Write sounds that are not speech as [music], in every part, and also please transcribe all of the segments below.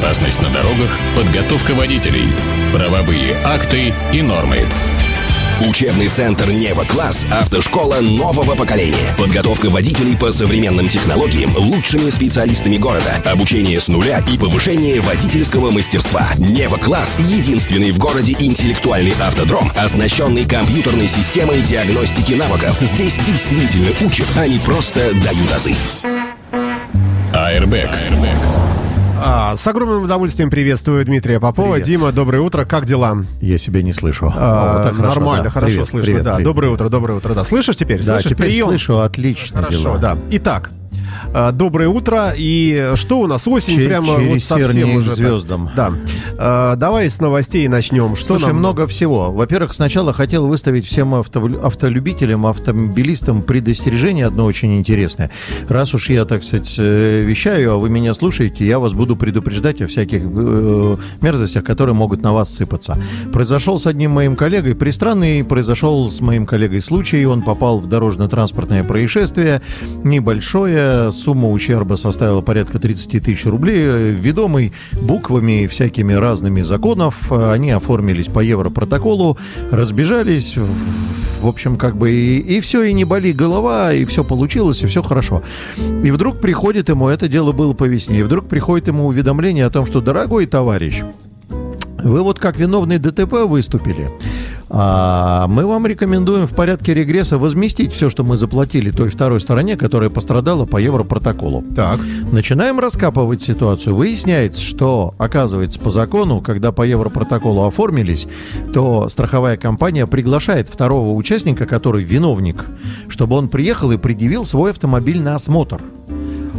Безопасность на дорогах, подготовка водителей, правовые акты и нормы. Учебный центр «Нева Класс» – автошкола нового поколения. Подготовка водителей по современным технологиям лучшими специалистами города. Обучение с нуля и повышение водительского мастерства. «Нева Класс» – единственный в городе интеллектуальный автодром, оснащенный компьютерной системой диагностики навыков. Здесь действительно учат, а не просто дают азы. Airbag. А, с огромным удовольствием приветствую Дмитрия Попова. Привет. Дима, доброе утро. Как дела? Я себя не слышу. А, Вот так хорошо, нормально, да. хорошо Привет, слышно. привет, да, привет. доброе утро, доброе утро. Да, слышишь теперь? Да, Слышишь теперь прием? слышу, отлично Хорошо, дела. да. Итак, а, доброе утро. И что у нас? Осень Че- прямо вот совсем уже. звездам. Да. А, давай с новостей начнем. Что Слушай, нам- много всего. Во-первых, сначала хотел выставить всем авто- автолюбителям, автомобилистам предостережение одно очень интересное. Раз уж я, так сказать, э, вещаю, а вы меня слушаете, я вас буду предупреждать о всяких э, мерзостях, которые могут на вас сыпаться. Произошел с одним моим коллегой пристранный, произошел с моим коллегой случай, он попал в дорожно-транспортное происшествие, небольшое, сумма ущерба составила порядка 30 тысяч рублей, ведомый буквами всякими разными законов, они оформились по европротоколу, разбежались, в общем, как бы и, и все, и не боли голова, и все получилось, и все хорошо. И вдруг приходит ему, это дело было по весне, и вдруг приходит ему уведомление о том, что, дорогой товарищ, вы вот как виновный ДТП выступили. А мы вам рекомендуем в порядке регресса возместить все, что мы заплатили той второй стороне, которая пострадала по европротоколу. Так. Начинаем раскапывать ситуацию. Выясняется, что, оказывается, по закону, когда по европротоколу оформились, то страховая компания приглашает второго участника, который виновник, чтобы он приехал и предъявил свой автомобиль на осмотр.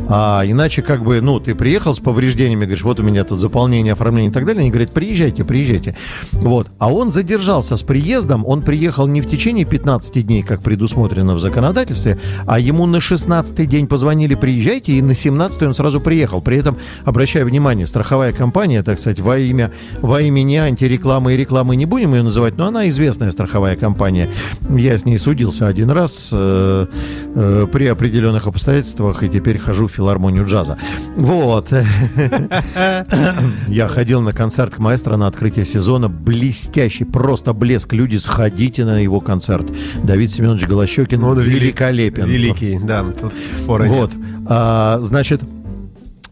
А иначе как бы, ну, ты приехал с повреждениями, говоришь, вот у меня тут заполнение, оформление и так далее. Они говорят, приезжайте, приезжайте. Вот. А он задержался с приездом, он приехал не в течение 15 дней, как предусмотрено в законодательстве, а ему на 16 день позвонили, приезжайте, и на 17 он сразу приехал. При этом, обращаю внимание, страховая компания, так сказать, во имя, во имя не антирекламы и рекламы не будем ее называть, но она известная страховая компания. Я с ней судился один раз э, э, при определенных обстоятельствах, и теперь хожу филармонию джаза. Вот. Я ходил на концерт к маэстро на открытие сезона. Блестящий, просто блеск. Люди, сходите на его концерт. Давид Семенович Голощекин великолепен. Великий, да. Тут. Вот. А, значит,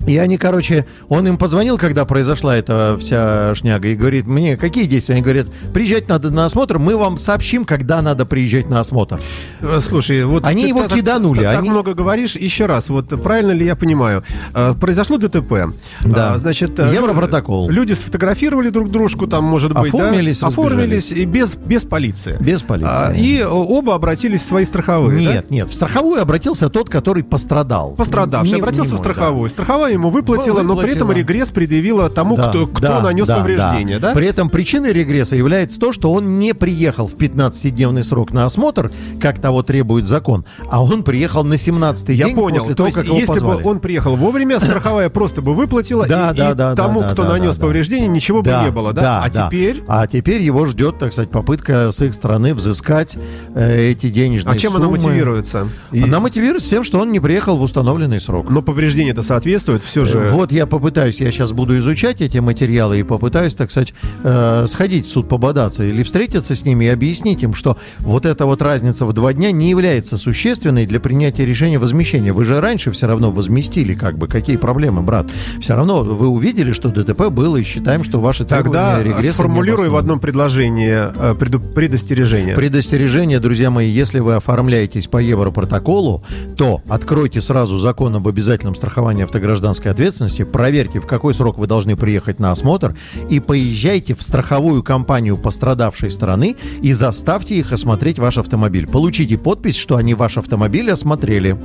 и они, короче, он им позвонил, когда произошла эта вся шняга, и говорит, мне какие действия? Они говорят, приезжать надо на осмотр, мы вам сообщим, когда надо приезжать на осмотр. Э, Слушай, вот Они ты его так- киданули, Так, так они- много говоришь. Еще раз, вот правильно ли я понимаю? Э, Произошло ДТП. Да. А, Значит, э, Европротокол. Люди сфотографировали друг дружку, там, может быть, да? Оформились, оформились и без без полиции. Без полиции. А, И оба обратились в свои страховые. да? Нет, нет, в страховую обратился тот, который пострадал. Пострадавший Не- обратился не в мой, да. страховую. Страховая ему выплатила, но при этом регресс предъявила тому, Да, кто, кто да, нанес да, повреждение, да? При этом причиной регресса является то, что он не приехал в 15-дневный срок на осмотр, как того требует закон, а он приехал на 17-й Я день понял. после То того, есть, как его если позвали. бы он приехал вовремя, страховая просто бы выплатила, Да, и, да, и да, тому, да, кто да, нанес да, да. повреждение, ничего бы Да, не было, да? а да. теперь... А теперь его ждет, так сказать, попытка с их стороны взыскать э, эти денежные А чем она суммы. мотивируется? И- Она мотивируется тем, что он не приехал в установленный срок. Но повреждение-то соответствует все же. Э, Вот я попытаюсь, я сейчас буду изучать эти материалы и попытаюсь, так сказать, э, сходить в суд пободаться или встретиться с ними и объяснить им, что вот эта вот разница в два дня не является существенной для принятия решения возмещения. Вы же раньше все равно возместили, как бы, какие проблемы, брат? Все равно вы увидели, что ДТП было и считаем, что ваши Тогда регресса сформулируй в одном предложении э, предостережение. Предостережение, друзья мои, если вы оформляетесь по Европротоколу, то откройте сразу закон об обязательном страховании автогражданской ответственности, проверьте, в какой срок вы должны приехать на осмотр, и поезжайте в страховую компанию пострадавшей стороны и заставьте их осмотреть ваш автомобиль. Получите подпись, что они ваш автомобиль осмотрели.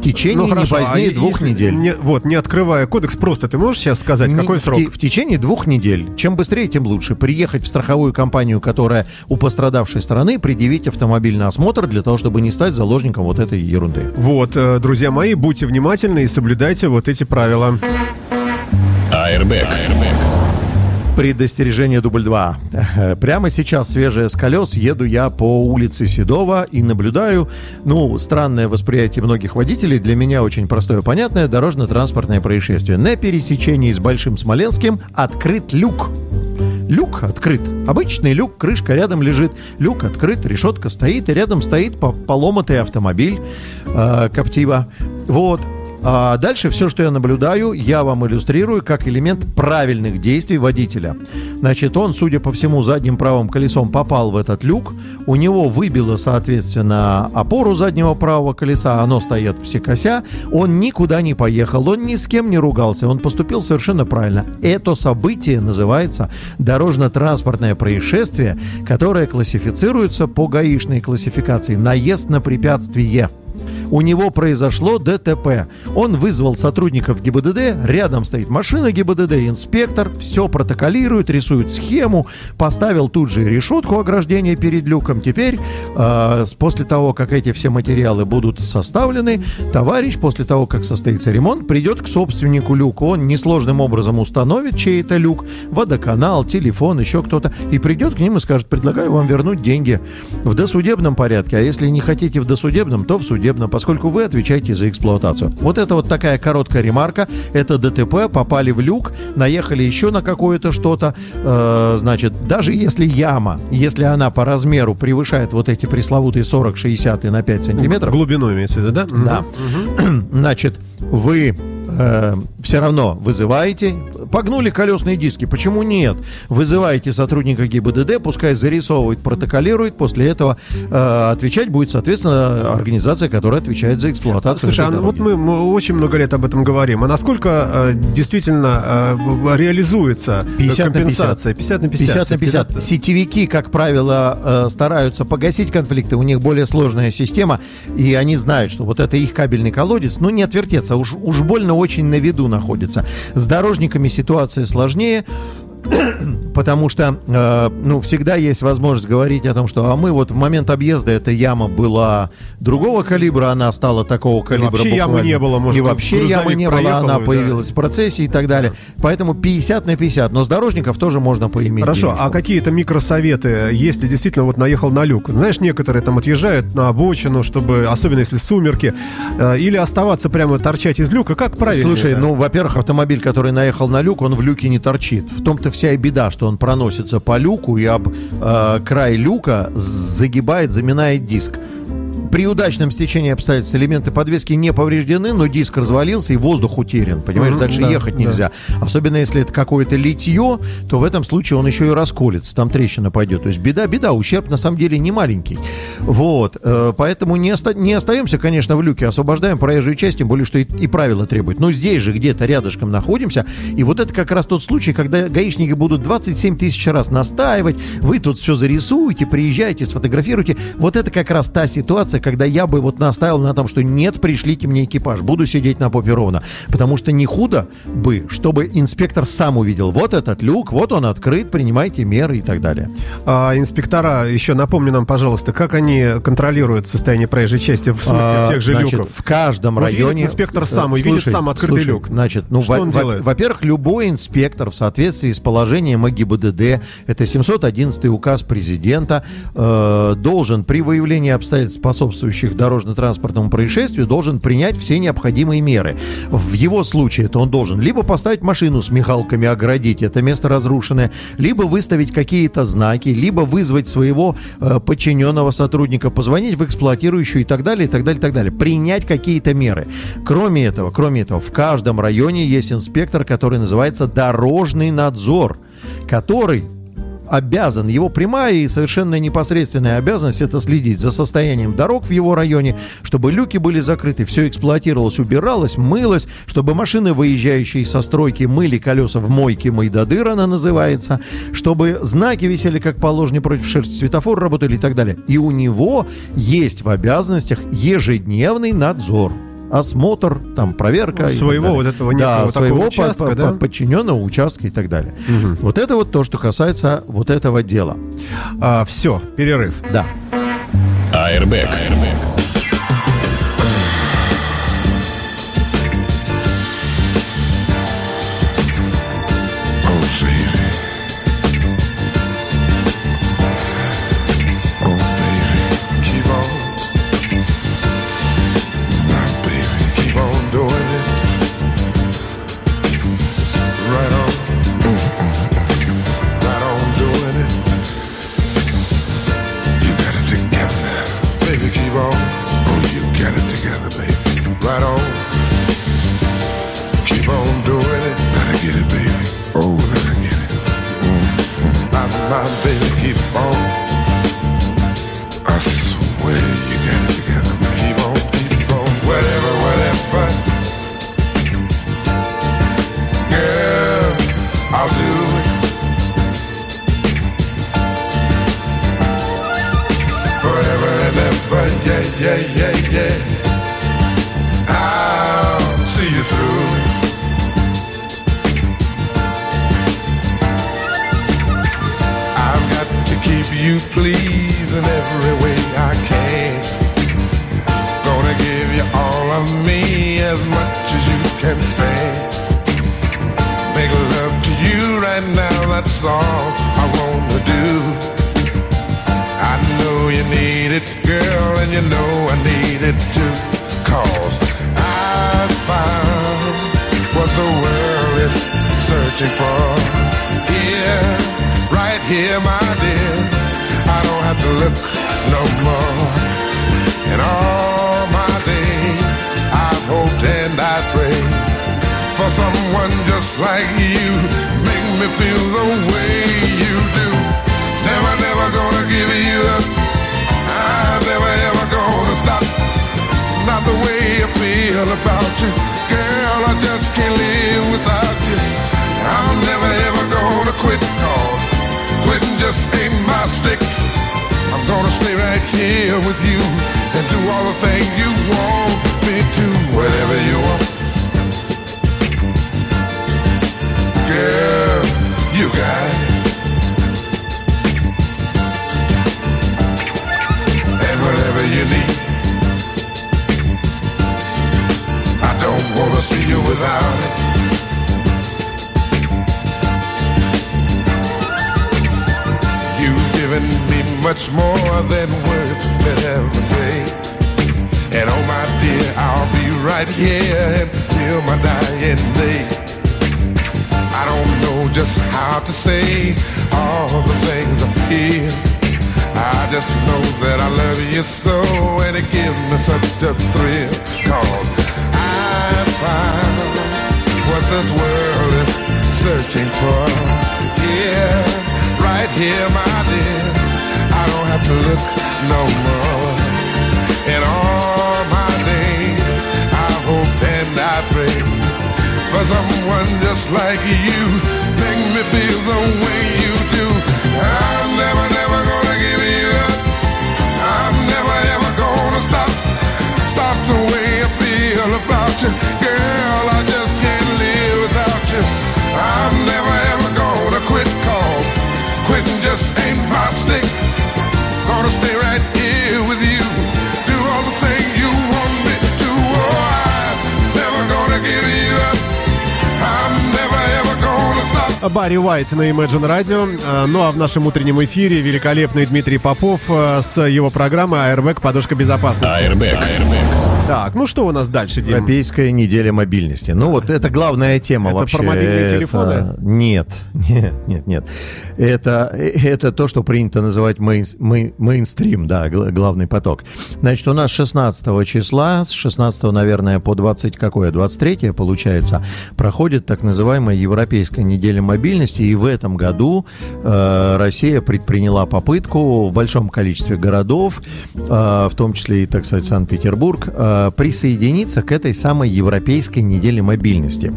В течение Ну, не а позднее двух если недель. не- вот, не открывая кодекс, просто ты можешь сейчас сказать, Не- какой в срок? те- В, течение двух недель. Чем быстрее, тем лучше. Приехать в страховую компанию, которая у пострадавшей стороны, предъявить автомобиль на осмотр для того, чтобы не стать заложником вот этой ерунды. Вот, э, друзья мои, будьте внимательны и соблюдайте вот эти правила. Airbag. Предостережение дубль 2. [laughs] Прямо сейчас, свежее с колес, еду я по улице Седова и наблюдаю, ну, странное восприятие многих водителей, для меня очень простое понятное, дорожно-транспортное происшествие. На пересечении с Большим Смоленским открыт люк. Люк открыт. Обычный люк, крышка рядом лежит. Люк открыт, решетка стоит, и рядом стоит поломатый автомобиль э, Коптива. Вот. А дальше все, что я наблюдаю, я вам иллюстрирую как элемент правильных действий водителя. Значит, он, судя по всему, задним правым колесом попал в этот люк, у него выбило, соответственно, опору заднего правого колеса, оно стоит все кося, он никуда не поехал, он ни с кем не ругался, он поступил совершенно правильно. Это событие называется дорожно-транспортное происшествие, которое классифицируется по гаишной классификации «наезд на препятствие». У него произошло ДТП. Он вызвал сотрудников ГИБДД, рядом стоит машина ГИБДД, инспектор, все протоколирует, рисует схему, поставил тут же решетку ограждения перед люком. Теперь, э, после того, как эти все материалы будут составлены, товарищ, после того, как состоится ремонт, придет к собственнику люка. Он несложным образом установит чей это люк, водоканал, телефон, еще кто-то, и придет к ним и скажет, предлагаю вам вернуть деньги в досудебном порядке, а если не хотите в досудебном, то в судебном поскольку вы отвечаете за эксплуатацию. Вот это вот такая короткая ремарка. Это ДТП, попали в люк, наехали еще на какое-то что-то. Э, значит, даже если яма, если она по размеру превышает вот эти пресловутые 40-60 на 5 сантиметров. Глубину имеется в виду, да? Да. Угу. [clears throat] Значит, вы э, все равно вызываете. Погнули колесные диски, почему нет? Вызываете сотрудника ГИБДД, пускай зарисовывает, протоколирует, после этого э, отвечать будет, соответственно, организация, которая отвечает за эксплуатацию. Слушай, а вот мы, мы очень много лет об этом говорим. А насколько э, действительно э, реализуется 50 компенсация? На 50. 50 на 50. 50 на 50. 50. Сетевики, как правило, э, стараются погасить конфликты, у них более сложная система, и они знают, что вот это их кабельный колодец, ну не отвертеться, уж, уж больно очень на виду находится. С дорожниками ситуация сложнее. [clears throat] потому что, э, ну, всегда есть возможность говорить о том, что, а мы вот в момент объезда эта яма была другого калибра, она стала такого калибра. И вообще ямы не было, может, И вообще ямы не было, она да. появилась в процессе и так далее. Поэтому 50 на 50, но с дорожников тоже можно поиметь. Хорошо, денежку. а какие-то микросоветы, если действительно вот наехал на люк? Знаешь, некоторые там отъезжают на обочину, чтобы, особенно если сумерки, э, или оставаться прямо торчать из люка, как правильно? Слушай, ну, во-первых, автомобиль, который наехал на люк, он в люке не торчит. В том-то вся и беда, что он проносится по люку и об э, край люка загибает, заминает диск. При удачном стечении обстоятельств элементы подвески не повреждены, но диск развалился и воздух утерян. Понимаешь, mm-hmm, дальше да, ехать нельзя. Да. Особенно если это какое-то литье, то в этом случае он еще и расколется, там трещина пойдет. То есть беда, беда, ущерб на самом деле не маленький. Вот, э, поэтому не, оста- не остаемся, конечно, в люке, освобождаем проезжую часть, тем более, что и, и правила требуют. Но здесь же где-то рядышком находимся, и вот это как раз тот случай, когда гаишники будут 27 тысяч раз настаивать, вы тут все зарисуете, приезжаете, сфотографируете. Вот это как раз та ситуация, когда я бы вот настаивал на том, что нет, пришлите мне экипаж, буду сидеть на попе ровно. Потому что не худо бы, чтобы инспектор сам увидел, вот этот люк, вот он открыт, принимайте меры и так далее. А инспектора, еще напомни нам, пожалуйста, как они контролируют состояние проезжей части, в смысле а, тех же значит, люков? в каждом вот районе... инспектор сам, и видит сам открытый слушай, люк. Значит, ну, во- делает? Во-первых, любой инспектор в соответствии с положением ГИБДД, это 711 указ президента, э, должен при выявлении обстоятельств, способствующих дорожно-транспортному происшествию, должен принять все необходимые меры. В его случае это он должен либо поставить машину с мигалками, оградить это место разрушенное, либо выставить какие-то знаки, либо вызвать своего э, подчиненного сотрудника, позвонить в эксплуатирующую и так далее, и так далее, и так далее. Принять какие-то меры. Кроме этого, кроме этого, в каждом районе есть инспектор, который называется дорожный надзор, который обязан, его прямая и совершенно непосредственная обязанность это следить за состоянием дорог в его районе, чтобы люки были закрыты, все эксплуатировалось, убиралось, мылось, чтобы машины, выезжающие со стройки, мыли колеса в мойке Майдадыр, она называется, чтобы знаки висели как положено против шерсти, светофор работали и так далее. И у него есть в обязанностях ежедневный надзор осмотр, там проверка. Своего вот этого некого да, своего участка, по, да? подчиненного участка и так далее. Угу. Вот это вот то, что касается вот этого дела. А, все, перерыв. Да. Airbag. Airbag. Yeah, yeah, yeah. I'll see you through. I've got to keep you pleased in every way I can. Gonna give you all of me as much as you can stand. Make love to you right now, that's all and you know I need it too. Cause I found what the world is searching for. Here, right here, my dear. I don't have to look no more. In all my days, I've hoped and I prayed for someone just like you. Make me feel the way you The way I feel about you. Girl, I just can't live without you. I'm never, ever gonna quit cause quitting just ain't my stick. I'm gonna stay right here with you and do all the things you Барри Уайт на Imagine Radio. А, Ну а в нашем утреннем эфире великолепный Дмитрий Попов а, с его программой Airbag подушка безопасности. Airbag. Airbag. Так, ну что у нас дальше, Дим? Европейская неделя мобильности. Ну вот это главная тема Это вообще. про мобильные Это- телефоны? Нет, [laughs] нет, нет, нет. Это, это то, что принято называть мейн- мей- мейнстрим, да, гла- главный поток. Значит, у нас 16 числа, с 16, наверное, по 20 какое, 23 получается, проходит так называемая Европейская неделя мобильности. И в этом году э, Россия предприняла попытку в большом количестве городов, э, в том числе и, так сказать, Санкт-Петербург, э, присоединиться к этой самой Европейской неделе мобильности.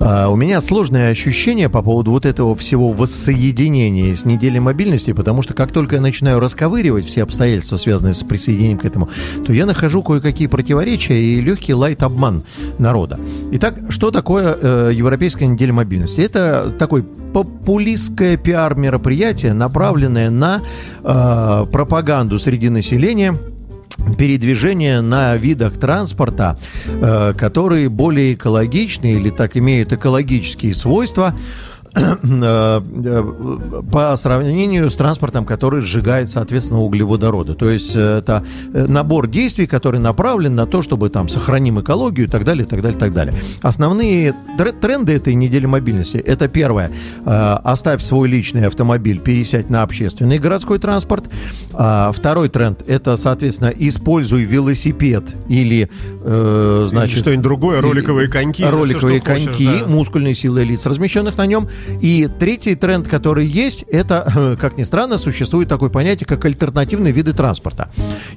Э, у меня сложное ощущение по поводу вот этого всего воссоединения с неделей мобильности, потому что как только я начинаю расковыривать все обстоятельства, связанные с присоединением к этому, то я нахожу кое-какие противоречия и легкий лайт-обман народа. Итак, что такое э, Европейская неделя мобильности? Это такой популистское пиар-мероприятие, направленное на э, пропаганду среди населения передвижение на видах транспорта, э, которые более экологичны или так имеют экологические свойства, по сравнению с транспортом, который сжигает, соответственно, углеводороды. То есть э, это э, набор действий, который направлен на то, чтобы там сохраним экологию и так далее, и так далее, и так далее. Основные тр- тренды этой недели мобильности – это первое. э, Оставь свой личный автомобиль, пересядь на общественный городской транспорт. А, Второй тренд – это, соответственно, используй велосипед или, э, значит... Или что-нибудь другое, роликовые коньки, Роликовые всё, что хочешь, коньки, да. мускульные силы лиц, размещенных на нем. И третий тренд, который есть, это, как ни странно, существует такое понятие, как альтернативные виды транспорта.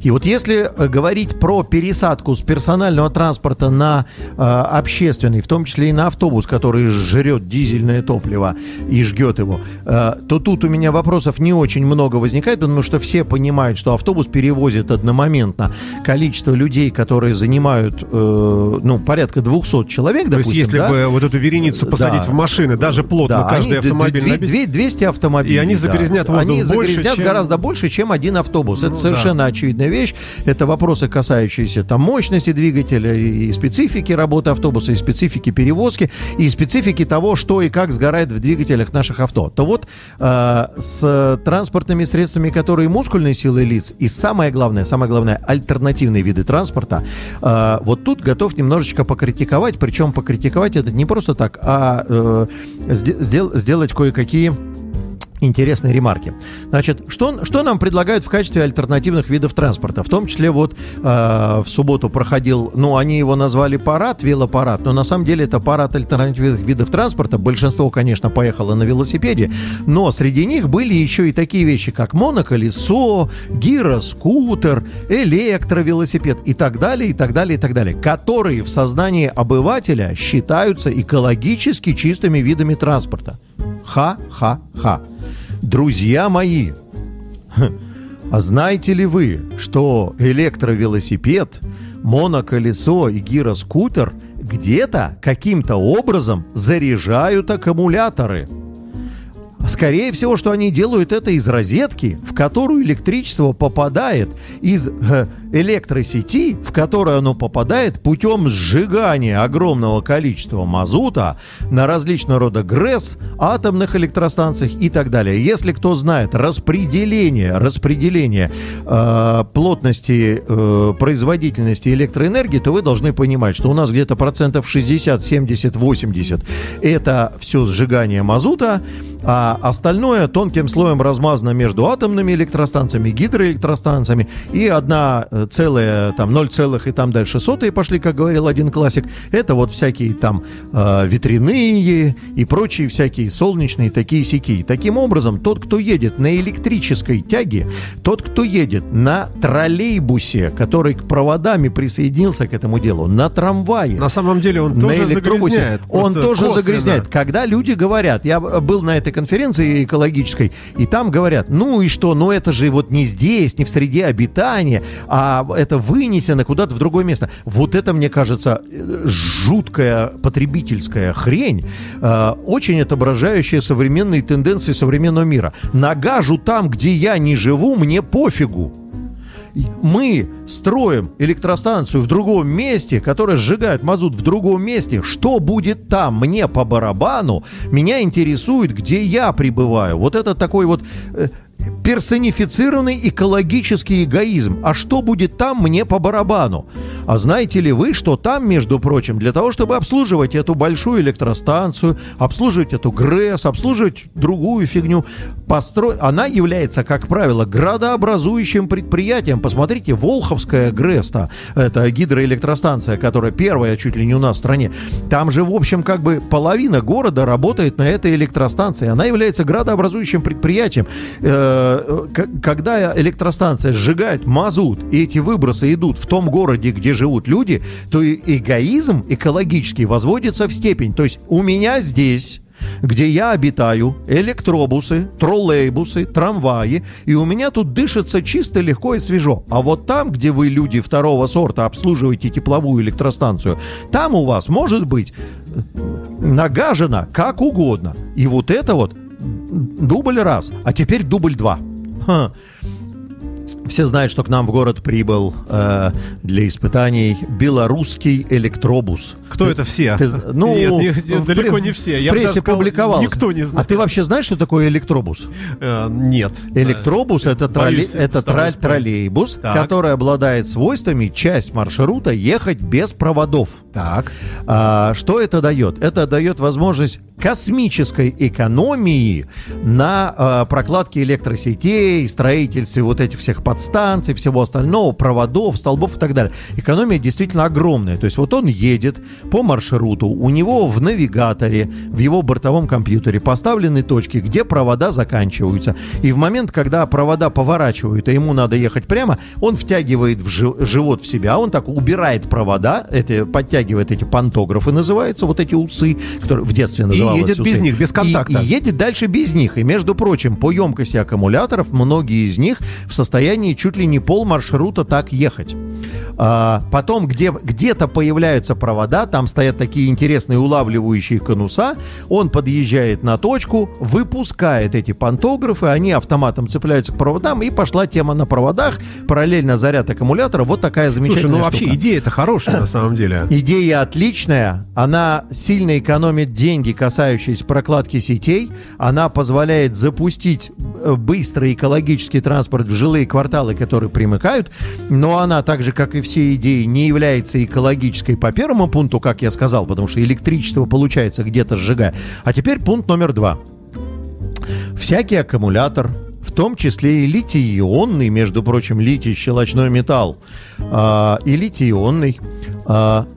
И вот если э, говорить про пересадку с персонального транспорта на э, общественный, в том числе и на автобус, который жрет дизельное топливо и жгет его, э, то тут у меня вопросов не очень много возникает, потому что все понимают, что автобус перевозит одномоментно количество людей, которые занимают, э, ну, порядка 200 человек, То есть, допустим, если да? бы вот эту вереницу посадить Да. в машины, даже плотно, Да, каждый они автомобиль две- набить, две- 200 автомобилей. И они да. загрязнят воздух Они больше, загрязнят чем- гораздо больше, чем один автобус. Ну, Это совершенно очевидная вещь. Это вопросы, касающиеся там мощности двигателя и специфики работы автобуса, и специфики перевозки, и специфики того, что и как сгорает в двигателях наших авто. То вот э, с транспортными средствами, которые мускульные силы лиц, и самое главное, самое главное, альтернативные виды транспорта, э, вот тут готов немножечко покритиковать, причем покритиковать это не просто так, а э, сдел- сделать кое-какие интересные ремарки. Значит, что, что нам предлагают в качестве альтернативных видов транспорта? В том числе вот э, в субботу проходил, ну, они его назвали парад, велопарад, но на самом деле это парад альтернативных видов транспорта. Большинство, конечно, поехало на велосипеде, но среди них были еще и такие вещи, как моноколесо, гироскутер, электровелосипед и так далее, и так далее, и так далее, которые в сознании обывателя считаются экологически чистыми видами транспорта. Ха-ха-ха. Друзья мои, [laughs] а знаете ли вы, что электровелосипед, моноколесо и гироскутер где-то каким-то образом заряжают аккумуляторы? Скорее всего, что они делают это из розетки, в которую электричество попадает из э, электросети, в которую оно попадает путем сжигания огромного количества мазута на различного рода ГРЭС, атомных электростанциях и так далее. Если кто знает распределение, распределение э, плотности э, производительности электроэнергии, то вы должны понимать, что у нас где-то процентов 60, 70, 80 это все сжигание мазута, а остальное тонким слоем размазано между атомными электростанциями, гидроэлектростанциями и одна э, целая, там 0, целых и там дальше сотые пошли, как говорил один классик, это вот всякие там э, ветряные и прочие всякие солнечные такие сики. Таким образом, тот, кто едет на электрической тяге, тот, кто едет на троллейбусе, который к проводами присоединился к этому делу, на трамвае, На самом деле он на тоже загрязняет. Он тоже косвенно. загрязняет. Когда люди говорят, я был на этой конференции экологической, и там говорят, ну и что, ну это же вот не здесь, не в среде обитания, а это вынесено куда-то в другое место. Вот это, мне кажется, жуткая потребительская хрень, э, очень отображающая современные тенденции современного мира. Нагажу там, где я не живу, мне пофигу мы строим электростанцию в другом месте, которая сжигает мазут в другом месте, что будет там? Мне по барабану. Меня интересует, где я пребываю. Вот это такой вот э, персонифицированный экологический эгоизм. А что будет там, мне по барабану. А знаете ли вы, что там, между прочим, для того, чтобы обслуживать эту большую электростанцию, обслуживать эту ГРЭС, обслуживать другую фигню, постро... она является, как правило, градообразующим предприятием. Посмотрите, Волховская ГРЭС, это гидроэлектростанция, которая первая чуть ли не у нас в стране. Там же, в общем, как бы половина города работает на этой электростанции. Она является градообразующим предприятием. Э, к- Когда электростанция сжигает мазут, и эти выбросы идут в том городе, где живут люди, то и эгоизм экологический возводится в степень. То есть у меня здесь где я обитаю, электробусы, троллейбусы, трамваи, и у меня тут дышится чисто, легко и свежо. А вот там, где вы, люди второго сорта, обслуживаете тепловую электростанцию, там у вас может быть э, нагажено как угодно. И вот это вот дубль раз, а теперь дубль два. Ха. Все знают, что к нам в город прибыл э, для испытаний белорусский электробус. Кто это все? Ты, ну, Нет, не- в далеко не все. В Я бы прессе сказал, публиковалось. никто не знает. А ты вообще знаешь, что такое электробус? Э, Нет. Электробус это, Боюсь, тролле- это троль- троллейбус, Так. который обладает свойствами часть маршрута ехать без проводов. Так. А, что это дает? Это дает возможность космической экономии на а, прокладке электросетей, строительстве вот этих всех подстанций, всего остального, проводов, столбов и так далее. Экономия действительно огромная. То есть вот он едет по маршруту, у него в навигаторе, в его бортовом компьютере поставлены точки, где провода заканчиваются. И в момент, когда провода поворачивают, а ему надо ехать прямо, он втягивает в жи- живот в себя, он так убирает провода, это подтягивает эти пантографы, называются, вот эти усы, которые в детстве называлось едет без них, без И- контакта. И, едет дальше без них. И, между прочим, по емкости аккумуляторов многие из них в состоянии чуть ли не пол маршрута так ехать. А, потом, где, где-то появляются провода, там стоят такие интересные улавливающие конуса, он подъезжает на точку, выпускает эти пантографы, они автоматом цепляются к проводам, и пошла тема на проводах, параллельно заряд аккумулятора, вот такая Слушай, замечательная ну вообще штука. идея-то хорошая на самом деле. Идея отличная, она сильно экономит деньги, касающиеся прокладки сетей, она позволяет запустить э, быстрый экологический транспорт в жилые кварталы, которые примыкают, но она так же, как и все идеи, не является экологической по первому пункту, как я сказал, потому что электричество получается где-то сжигая. А теперь пункт номер два. Всякий аккумулятор, в том числе и литий-ионный, между прочим, литий-щелочной металл, а, и литий-ионный, а,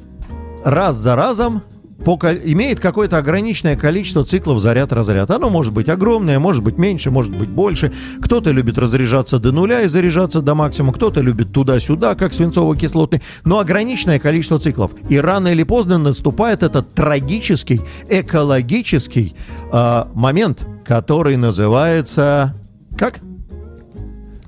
раз за разом по имеет какое-то ограниченное количество циклов заряд-разряд. Оно может быть огромное, может быть меньше, может быть больше. Кто-то любит разряжаться до нуля и заряжаться до максимума, кто-то любит туда-сюда, как свинцово-кислотный, но ограниченное количество циклов. И рано или поздно наступает этот трагический, экологический а, момент, который называется... Как?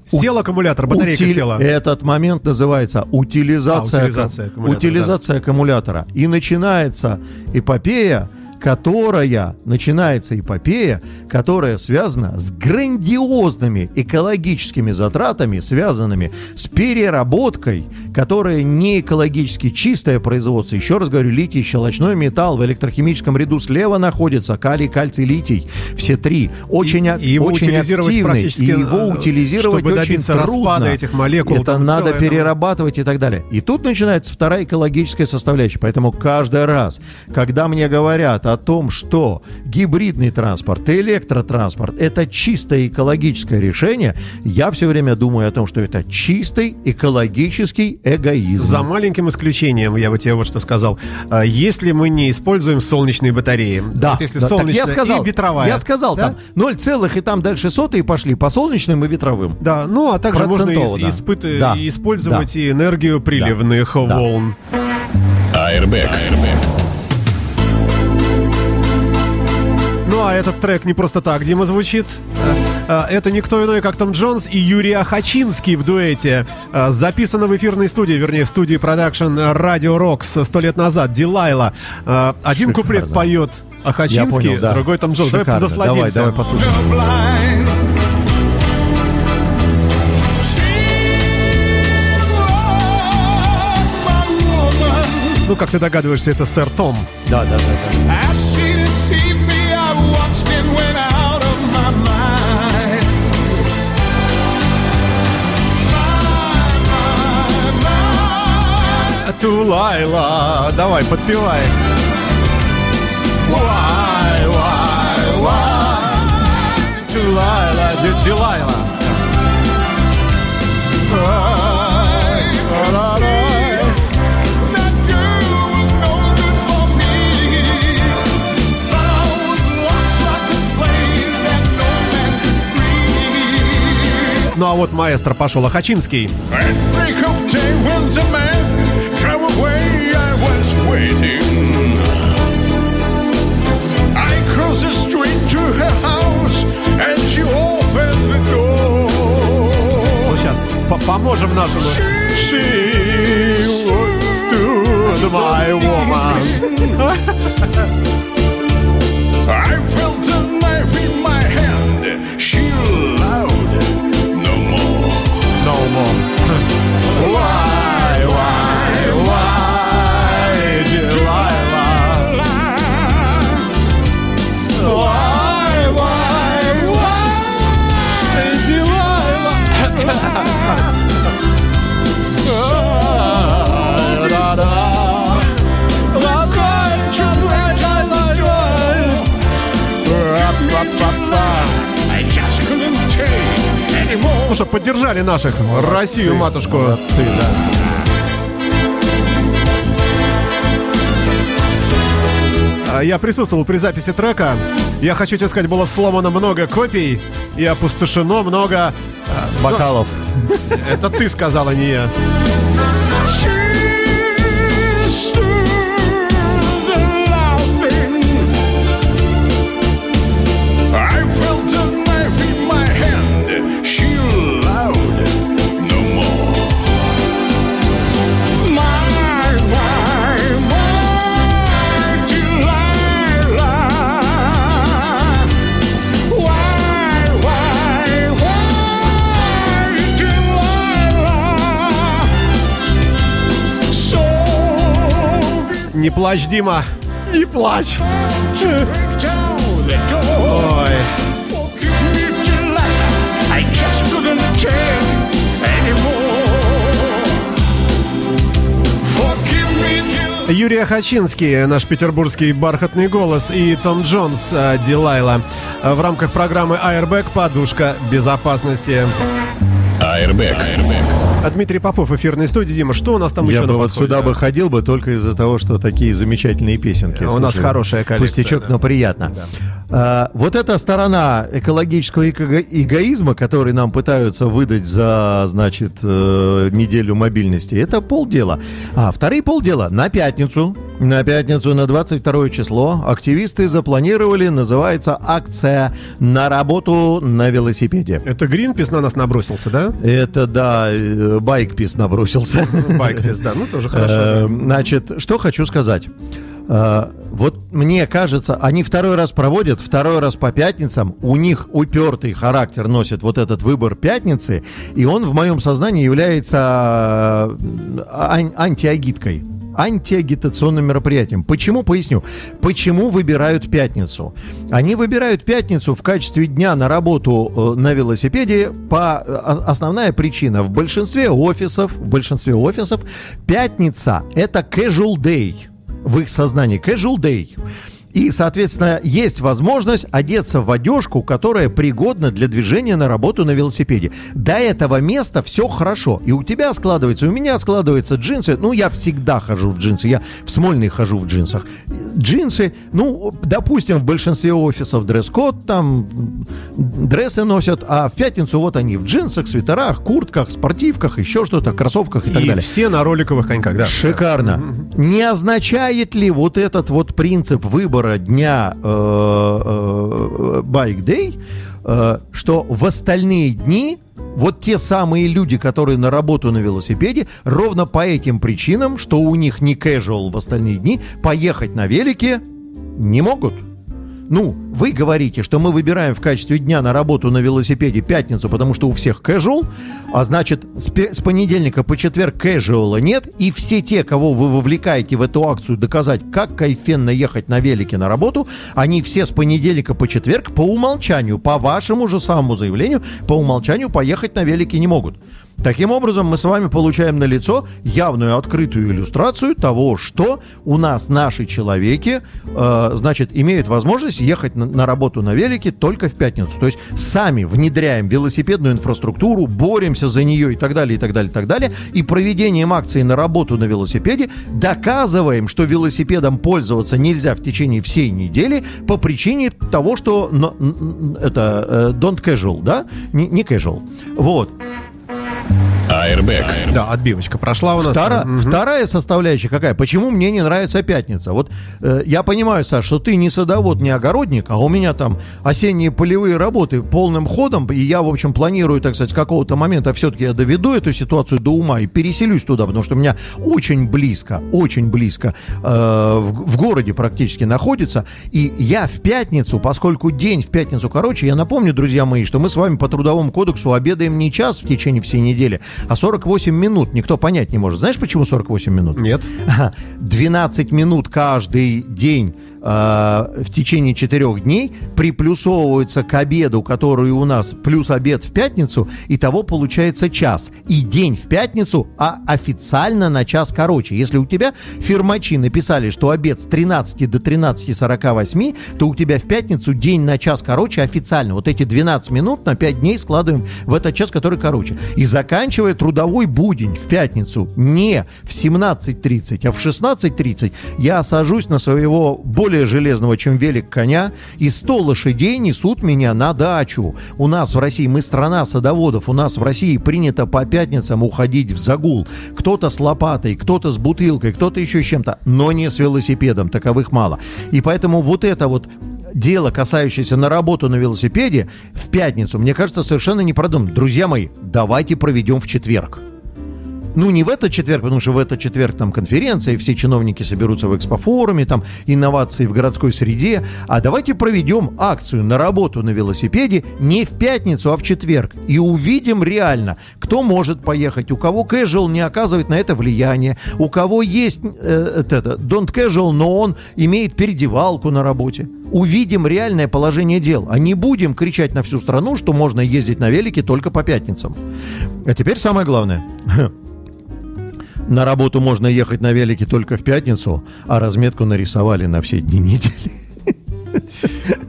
Сел аккумулятор, батарейка Утили- села. Этот момент называется утилизация, А, утилизация акку- аккумулятора, утилизация аккумулятора. И начинается эпопея, которая начинается эпопея, которая связана с грандиозными экологическими затратами, связанными с переработкой, которая не экологически чистое производство. Еще раз говорю, литий, щелочной металл в электрохимическом ряду слева находится калий, кальций, литий. Все три. Очень, И его очень утилизировать активны. практически, И его э, утилизировать чтобы очень трудно. распада этих молекул, Это надо целое перерабатывать и так далее. И тут начинается вторая экологическая составляющая. Поэтому каждый раз, когда мне говорят о том, что гибридный транспорт и электротранспорт это чистое экологическое решение, я все время думаю о том, что это чистый экологический эгоизм. За маленьким исключением, я бы тебе вот что сказал. А, Если мы не используем солнечные батареи, Да, вот если да, так солнечная я сказал, и ветровая. я сказал да? там 0 целых и там дальше сотые пошли по солнечным и ветровым. Да, ну а также можно ис- да. испыт- Да, использовать да. и энергию приливных Да. волн. Airbag. Ну а этот трек не просто так, Дима, звучит. А, Это никто иной, как Том Джонс и Юрий Ахачинский в дуэте. А, Записано в эфирной студии, вернее, в студии продакшн Радио Рокс сто лет назад. Delilah. А, Один Шикарно. куплет поет Ахачинский, понял, да. другой Том Джонс. Давай Шикарно. Давай, насладимся. давай послушаем. my woman. Ну, как ты догадываешься, это сэр Том. Да, да, да, да. Тулайла. Давай, подпевай. Why, why, why? Тулайла, Ди- Дилайла. She opened the door. Вот сейчас по- поможем нашему. She stood my woman. I felt a knife in my hand. She allowed no more. why, why, why Delilah? [laughs] Why, why, why do I lie? [laughs] da, da. I just couldn't take Ну что, поддержали наших, Россию, матушку. Молодцы, да. А, Я присутствовал при записи трека. Я хочу тебе сказать, было сломано много копий и опустошено много... а, Бокалов. ну, [laughs] это ты сказала, не я. Не плачь, Дима. Не плачь. Ой. Юрий Хачинский, наш петербургский бархатный голос, и Том Джонс, а, Дилайла. В рамках программы Airbag «Подушка безопасности». Airbag. А Дмитрий Попов, эфирной студии. Дима, что у нас там Я еще бы на вот подходе? сюда бы ходил бы только из-за того, что такие замечательные песенки. У нас хорошая коллекция, Пустячок, да. но приятно. А, вот эта сторона экологического эго- эгоизма, который нам пытаются выдать за, значит, э, неделю мобильности, это полдела. А вторые полдела на пятницу. На пятницу, на 22 число, активисты запланировали, называется акция «На работу на велосипеде». Это Гринпис на нас набросился, да? Это, да, э, байкпис набросился. Байкпис, да, ну тоже хорошо. Э. Значит, что хочу сказать. Э, Вот мне кажется, они второй раз проводят, второй раз по пятницам. У них упертый характер носит вот этот выбор пятницы, и он в моем сознании является э, ан- антиагиткой антиагитационным мероприятием. Почему? Поясню. Почему выбирают пятницу? Они выбирают пятницу в качестве дня на работу э, на велосипеде по основная причина. В большинстве офисов, в большинстве офисов пятница это casual day в их сознании. Casual day. И, соответственно, есть возможность одеться в одежку, которая пригодна для движения на работу на велосипеде. До этого места все хорошо. И у тебя складывается, у меня складываются джинсы. Ну, я всегда хожу в джинсы. Я в Смольный хожу в джинсах. Джинсы, ну, допустим, в большинстве офисов дресс-код, там дрессы носят, а в пятницу вот они в джинсах, свитерах, куртках, спортивках, еще что-то, кроссовках и так И далее. все на роликовых коньках, да. Шикарно. Не означает ли вот этот вот принцип выбора дня э, э, Bike Day, э, что в остальные дни вот те самые люди, которые на работу на велосипеде, ровно по этим причинам, что у них не casual в остальные дни, поехать на велике не могут. Ну, вы говорите, что мы выбираем в качестве дня на работу на велосипеде пятницу, потому что у всех casual, а значит, с, с понедельника по четверг casual нет, и все те, кого вы вовлекаете в эту акцию доказать, как кайфенно ехать на велике на работу, они все с понедельника по четверг по умолчанию, по вашему же самому заявлению, по умолчанию поехать на велике не могут. Таким образом, мы с вами получаем на лицо явную открытую иллюстрацию того, что у нас наши человеки, э, значит, имеют возможность ехать на, на работу на велике только в пятницу. То есть сами внедряем велосипедную инфраструктуру, боремся за нее и так далее, и так далее, и так далее. И проведением акции на работу на велосипеде доказываем, что велосипедом пользоваться нельзя в течение всей недели по причине того, что но- это э, don't casual, да, не, не casual. Вот. Airbag. Да, отбивочка прошла у нас. Втора- Мгм. Вторая составляющая какая? Почему мне не нравится пятница? Вот э, я понимаю, Саш, что ты не садовод, не огородник, а у меня там осенние полевые работы полным ходом, и я, в общем, планирую, так сказать, с какого-то момента все-таки я доведу эту ситуацию до ума и переселюсь туда, потому что у меня очень близко, очень близко э, в, в городе практически находится, и я в пятницу, поскольку день в пятницу короче, я напомню, друзья мои, что мы с вами по трудовому кодексу обедаем не час в течение всей недели, а 48 минут. Никто понять не может. Знаешь, почему 48 минут? Нет. Ага. 12 минут каждый день в течение четырех дней приплюсовываются к обеду, который у нас плюс обед в пятницу, и того получается час. И день в пятницу, а официально на час короче. Если у тебя фирмачи написали, что обед с 13 до 13.48, то у тебя в пятницу день на час короче официально. Вот эти 12 минут на 5 дней складываем в этот час, который короче. И заканчивая трудовой будень в пятницу не в 17.30, а в 16.30, я сажусь на своего более железного, чем велик коня, и 100 лошадей несут меня на дачу. У нас в России, мы страна садоводов, у нас в России принято по пятницам уходить в загул. Кто-то с лопатой, кто-то с бутылкой, кто-то еще с чем-то, но не с велосипедом, таковых мало. И поэтому вот это вот дело, касающееся на работу на велосипеде, в пятницу, мне кажется, совершенно не продумано. Друзья мои, давайте проведем в четверг. Ну, не в этот четверг, потому что в этот четверг там конференция, и все чиновники соберутся в экспофоруме, там инновации в городской среде. А давайте проведем акцию на работу на велосипеде не в пятницу, а в четверг. И увидим реально, кто может поехать, у кого casual не оказывает на это влияние, у кого есть э, это, don't casual, но он имеет передевалку на работе. Увидим реальное положение дел, а не будем кричать на всю страну, что можно ездить на велике только по пятницам. А теперь самое главное. [laughs] На работу можно ехать на велике только в пятницу, а разметку нарисовали на все дни недели. [laughs]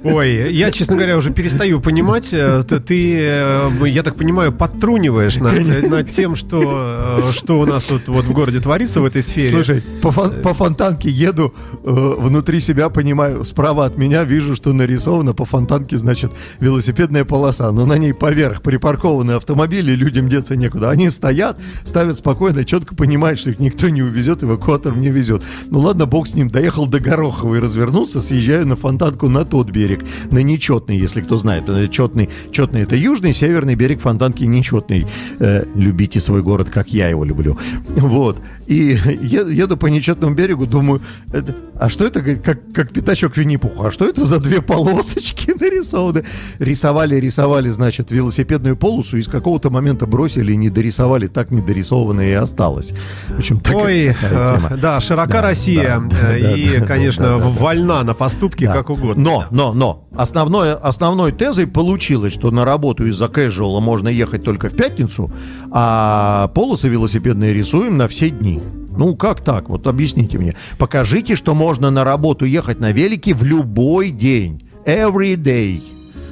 Ой, я, честно говоря, уже перестаю понимать. э, Ты, э, я так понимаю, подтруниваешь над, над тем, что, э, что у нас тут вот в городе творится в этой сфере. Слушай, по, фон- по фонтанке еду, э, внутри себя понимаю, справа от меня вижу, что нарисовано по фонтанке, значит, велосипедная полоса, но на ней поверх припаркованы автомобили, людям деться некуда. Они стоят, ставят спокойно, четко понимают, что их никто не увезет, эвакуатор не везет. Ну ладно, бог с ним, доехал до Гороховой, развернулся, съезжаю на фонтанку на тот берег, на нечетный, если кто знает. Э, Четный, четный это южный, северный берег фонтанки нечетный. Э, любите свой город, как я его люблю. Вот. И [laughs] еду по нечетному берегу, думаю, это- а что это, как, как пятачок Винни-Пуха, а что это за две полосочки [laughs] нарисованы? Рисовали, рисовали, значит, велосипедную полосу, и с какого-то момента бросили и не дорисовали, так не дорисованное и осталось. В общем, такая, Ой, такая э, тема. да, широка Да, Россия да, да, э, да, и, да, конечно, да, да, да. вольна на поступки Да. как угодно. Но, но, но, основное, основной тезой получилось, что на работу из-за casual можно ехать только в пятницу, а полосы велосипедные рисуем на все дни. Ну, как так? Вот объясните мне. Покажите, что можно на работу ехать на велике в любой день. Every day.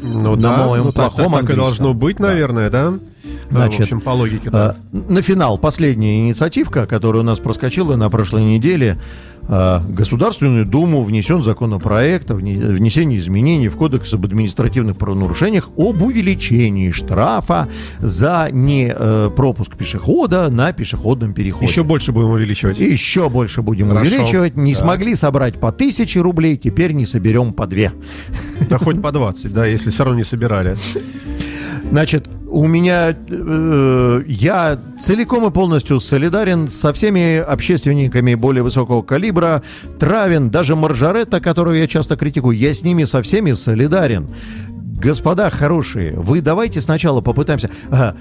Ну на да, моем ну, так, плохом так и английском. должно быть, наверное, да? Да, Значит, в общем, по логике, да. А, На финал последняя инициативка, которая у нас проскочила на прошлой неделе. А, Государственную Думу внесен законопроект о вне- внесении изменений в Кодекс об административных правонарушениях об увеличении штрафа за не э, пропуск пешехода на пешеходном переходе. Еще больше будем увеличивать. Еще больше будем Хорошо. увеличивать. Не Да. смогли собрать по тысяче рублей, теперь не соберем по две. Да хоть по 20, да, если все равно не собирали. Значит, у меня э, я целиком и полностью солидарен со всеми общественниками более высокого калибра. Травин, даже Маржаретта, которую я часто критикую, я с ними со всеми солидарен. Господа хорошие, вы давайте сначала попытаемся. Ага,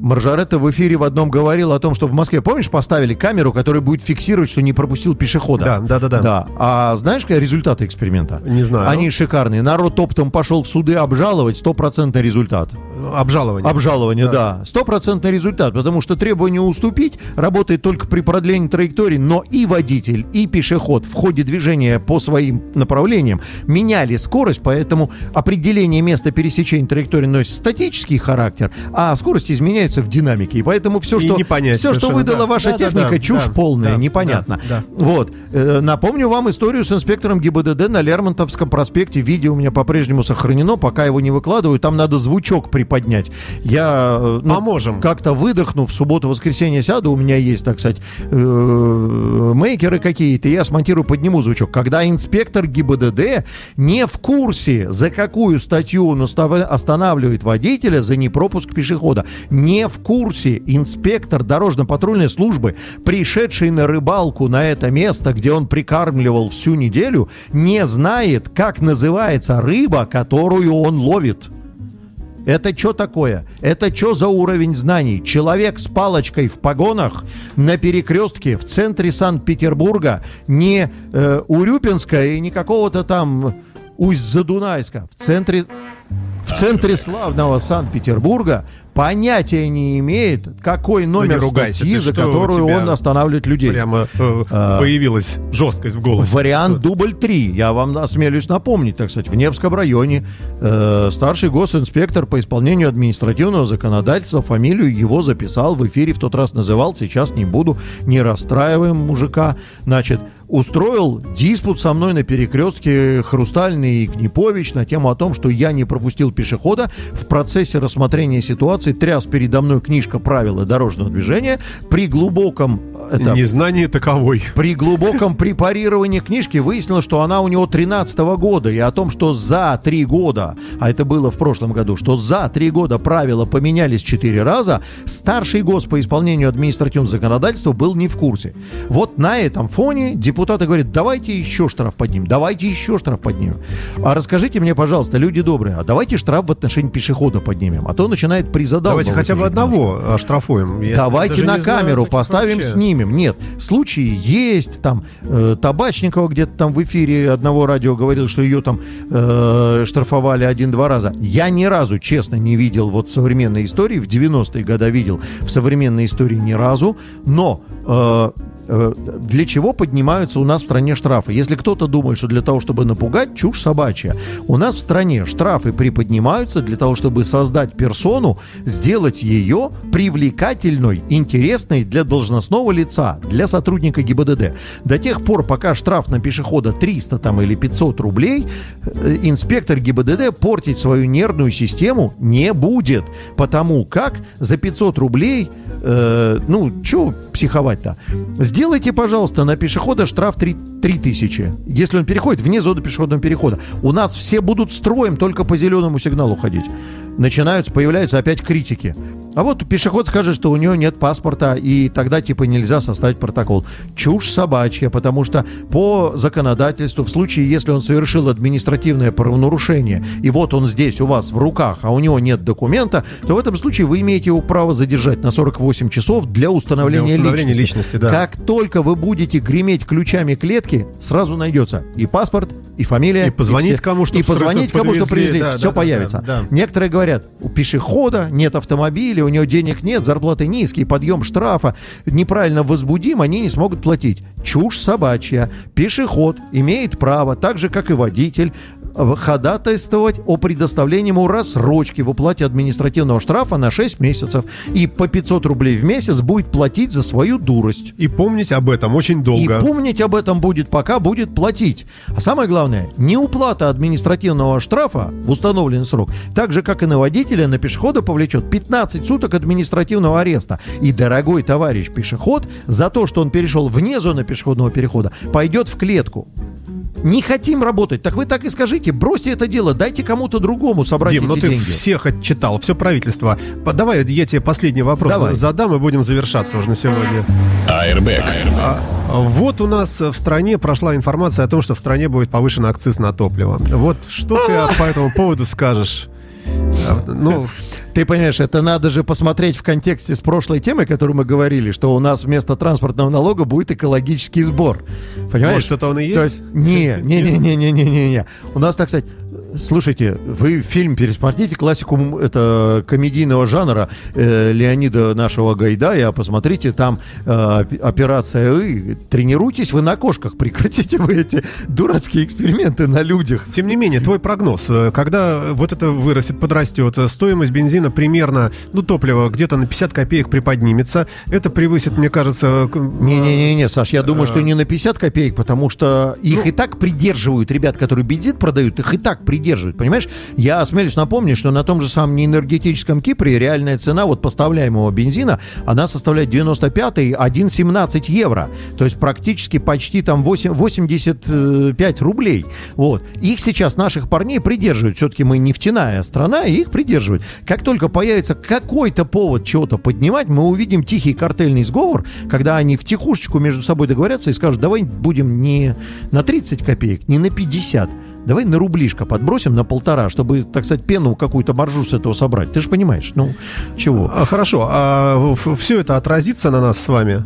Маржаретта в эфире в одном говорил о том, что в Москве, помнишь, поставили камеру, которая будет фиксировать, что не пропустил пешехода. Да, да, да, да. Да. А знаешь, какие результаты эксперимента? Не знаю. Они шикарные. Народ оптом пошел в суды обжаловать, стопроцентный результат. Обжалование. Обжалование, да. Стопроцентный результат, потому что требование уступить работает только при продлении траектории, но и водитель, и пешеход в ходе движения по своим направлениям меняли скорость, поэтому определение места пересечения траектории носит статический характер, а скорость изменяется в динамике. И поэтому все, И что, все, что выдала да. ваша Да, да, техника, да, чушь да, полная, да, непонятно. да, Вот. Э, Напомню вам историю с инспектором ГИБДД на Лермонтовском проспекте. Видео у меня по-прежнему сохранено, пока его не выкладываю. Там надо звучок при приподнять. Я э, ну, Поможем. как-то выдохну, в субботу-воскресенье сяду, у меня есть, так сказать, э, мейкеры какие-то, я смонтирую, подниму звучок. Когда инспектор ГИБДД не в курсе, за какую статью он останавливает водителя за непропуск пешехода, не в курсе инспектор дорожно-патрульной службы, пришедший на рыбалку на это место, где он прикармливал всю неделю, не знает, как называется рыба, которую он ловит. Это что такое? Это что за уровень знаний? Человек с палочкой в погонах на перекрестке в центре Санкт-Петербурга, не э, Урюпинска и не какого-то там Усть-Задунайска, в центре, в центре славного Санкт-Петербурга понятия не имеет, какой номер не ругайся, статьи, за которую он останавливает людей. Прямо э, А. появилась жесткость в голосе. Вариант дубль 3. Я вам осмелюсь напомнить, так сказать, в Невском районе э, старший госинспектор по исполнению административного законодательства фамилию его записал в эфире, в тот раз называл, сейчас не буду, не расстраиваем мужика. Значит, устроил диспут со мной на перекрестке Хрустальный и Книпович на тему о том, что я не пропустил пешехода в процессе рассмотрения ситуации, тряс передо мной книжка правила дорожного движения при глубоком это, Незнание таковой. при глубоком препарировании книжки выяснилось, что она у него 13 года, и о том, что за три года, а это было в прошлом году, что за три года правила поменялись четыре раза, старший гос по исполнению административного законодательства был не в курсе. Вот на этом фоне депутаты говорят, давайте еще штраф поднимем, давайте еще штраф поднимем. А расскажите мне, пожалуйста, люди добрые, а давайте штраф в отношении пешехода поднимем, а то начинает призадалбывать. Давайте хотя бы уже немножко. одного оштрафуем. Я Давайте на знаю камеру таких поставим, вообще. снимем. Нет, случаи есть. Там э, Табачникова где-то там в эфире одного радио говорил, что ее там э, штрафовали один-два раза. Я ни разу, честно, не видел вот современной истории. В 90-е годы видел в современной истории ни разу. Но э, для чего поднимаются у нас в стране штрафы? Если кто-то думает, что для того, чтобы напугать, чушь собачья. У нас в стране штрафы приподнимаются для того, чтобы создать персону, сделать ее привлекательной, интересной для должностного лица, для сотрудника ГИБДД. До тех пор, пока штраф на пешехода 300 там, или 500 рублей, э, инспектор ГИБДД портить свою нервную систему не будет. Потому как за 500 рублей, э, ну, что психовать-то? Сделайте, пожалуйста, на пешехода штраф 3, 3000, если он переходит вне зоны пешеходного перехода. У нас все будут строем только по зеленому сигналу ходить. Начинаются, появляются опять критики. А вот пешеход скажет, что у него нет паспорта, и тогда типа нельзя составить протокол. Чушь собачья, потому что по законодательству, в случае, если он совершил административное правонарушение, и вот он здесь у вас в руках, а у него нет документа, то в этом случае вы имеете его право задержать на 48 часов для установления, Для установления личности. личности, да. Как только вы будете греметь ключами клетки, сразу найдется и паспорт, и фамилия. И позвонить все- кому, чтоб И позвонить кому, что привезли. Да, все да, да, появится. да, да. Некоторые говорят, у пешехода нет автомобиля, у него денег нет, зарплаты низкие, подъем штрафа, неправильно возбудим, они не смогут платить. Чушь собачья. Пешеход имеет право, так же, как и водитель, ходатайствовать о предоставлении ему рассрочки в уплате административного штрафа на 6 месяцев. И по 500 рублей в месяц будет платить за свою дурость. И помнить об этом очень долго. И помнить об этом будет, пока будет платить. А самое главное, неуплата административного штрафа в установленный срок, так же, как и на водителя, на пешехода повлечет 15 суток административного ареста. И, дорогой товарищ пешеход, за то, что он перешел вне зоны пешеходного перехода, пойдет в клетку. Не хотим работать, так вы так и скажите, бросьте это дело, дайте кому-то другому собрать Дим, ну эти ты деньги. всех отчитал, все правительство. По- Давай я тебе последний вопрос Давай. за- задам и будем завершаться уже на сегодня. Airbag. Вот у нас в стране прошла информация о том, что в стране будет повышен акциз на топливо. Вот что ты по этому поводу скажешь? А, Ну, ты понимаешь, это надо же посмотреть в контексте с прошлой темой, которую мы говорили, что у нас вместо транспортного налога будет экологический сбор. Понимаешь? Может, то он и есть? То есть не, не, не, не, не, не, не, не. У нас, так сказать, слушайте, вы фильм пересмотрите классику это комедийного жанра э, Леонида нашего Гайдая, посмотрите, там э, оп- операция «И». Тренируйтесь вы на кошках, прекратите вы эти дурацкие эксперименты на людях. Тем не менее, твой прогноз, э, когда вот это вырастет, подрастет, э, стоимость бензина примерно, ну, топливо где-то на 50 копеек приподнимется, это превысит, мне кажется... к- Не-не-не, Саш, я думаю, что не на 50 копеек, потому что их и так придерживают, ребят, которые бензин продают, их и так придерживают придерживают. Понимаешь, я осмелюсь напомнить, что на том же самом неэнергетическом Кипре реальная цена вот поставляемого бензина, она составляет 95 1,17 евро. То есть практически почти там 8, 85 рублей. Вот. Их сейчас наших парней придерживают. Все-таки мы нефтяная страна, и их придерживают. Как только появится какой-то повод чего-то поднимать, мы увидим тихий картельный сговор, когда они в тихушечку между собой договорятся и скажут, давай будем не на 30 копеек, не на 50, давай на рублишко подбросим на полтора, чтобы, так сказать, пену какую-то маржу с этого собрать. Ты же понимаешь, ну, чего? А, Хорошо, а все это отразится на нас с вами?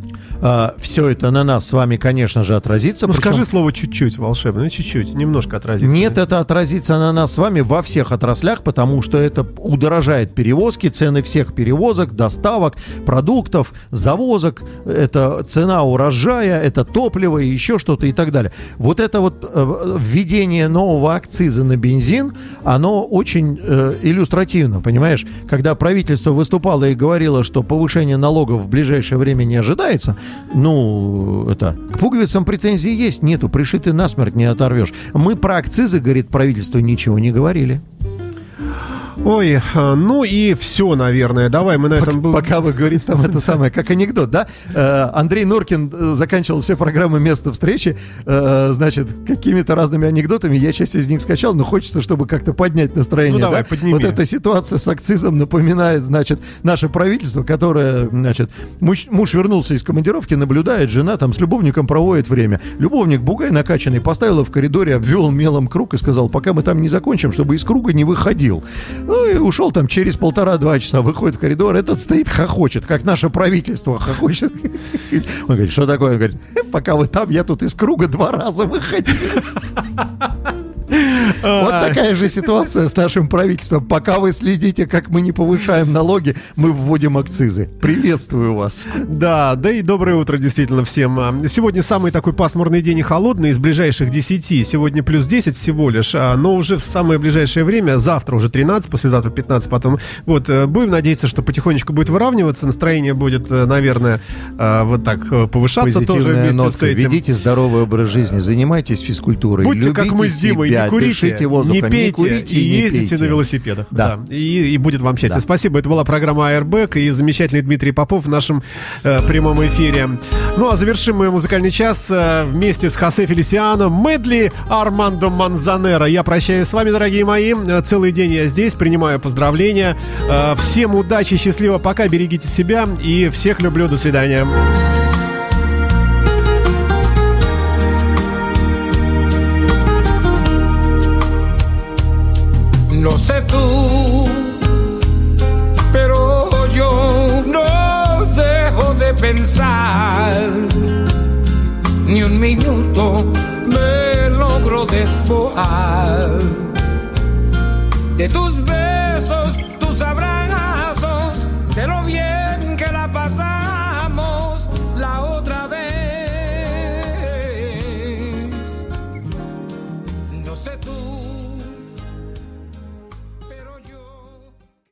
Все это на нас с вами, конечно же, отразится. Ну Причем- скажи слово чуть-чуть, волшебно, ну, чуть-чуть, немножко отразится. Нет, это отразится на нас с вами во всех отраслях, потому что это удорожает перевозки, цены всех перевозок, доставок, продуктов, завозок, это цена урожая, это топливо и еще что-то и так далее. Вот это вот э, введение нового акциза на бензин, оно очень э, иллюстративно, понимаешь? Когда правительство выступало и говорило, что повышение налогов в ближайшее время не ожидается, ну, это, к пуговицам претензий есть, нету, пришиты насмерть не оторвешь. Мы про акцизы, говорит правительство, ничего не говорили. Ой, а, ну и все, наверное. Давай мы на этом... бу- Пока вы говорите там это самое, как анекдот, да? Э, Андрей Норкин э, заканчивал все программы «Место встречи», э, значит, какими-то разными анекдотами. Я часть из них скачал, но хочется, чтобы как-то поднять настроение. Ну, давай, да? подними. Вот эта ситуация с акцизом напоминает, значит, наше правительство, которое, значит, муж, муж вернулся из командировки, наблюдает, жена там с любовником проводит время. Любовник, бугай накачанный, поставила в коридоре, обвел мелом круг и сказал, пока мы там не закончим, чтобы из круга не выходил. Ну и ушел там через полтора-два часа, выходит в коридор, этот стоит, хохочет, как наше правительство хохочет. [laughs] Он говорит, что такое? Он говорит, пока вы там, я тут из круга два раза выходил. Вот такая же ситуация с нашим правительством. Пока вы следите, как мы не повышаем налоги, мы вводим акцизы. Приветствую вас. Да, да и доброе утро действительно всем. А, Сегодня самый такой пасмурный день и холодный из ближайших 10. Сегодня плюс 10 всего лишь, а, но уже в самое ближайшее время, завтра уже 13, послезавтра 15, потом. Вот, э, будем надеяться, что потихонечку будет выравниваться, настроение будет, э, наверное, а, вот так э, повышаться тоже Позитивная вместе с нотка. этим. Ведите здоровый образ жизни, занимайтесь физкультурой. Будьте как мы с Димой, себя, не курите, дышите воздухом, не пейте курите и не ездите пейте. на велосипедах. Да. И, и будет вам счастье. Да. Спасибо. Это была программа Airbag и замечательный Дмитрий Попов в нашем э, прямом эфире. Ну а завершим мы музыкальный час э, вместе с Хосе Фелисиано, Медли Армандо Манзанера. Я прощаюсь с вами, дорогие мои. Э, Целый день я здесь, принимаю поздравления. Э, Всем удачи, счастливо, пока, берегите себя и всех люблю. До свидания. No sé tú, pero yo no dejo de pensar. Ni un minuto me logro despojar de tus besos, tus abrazos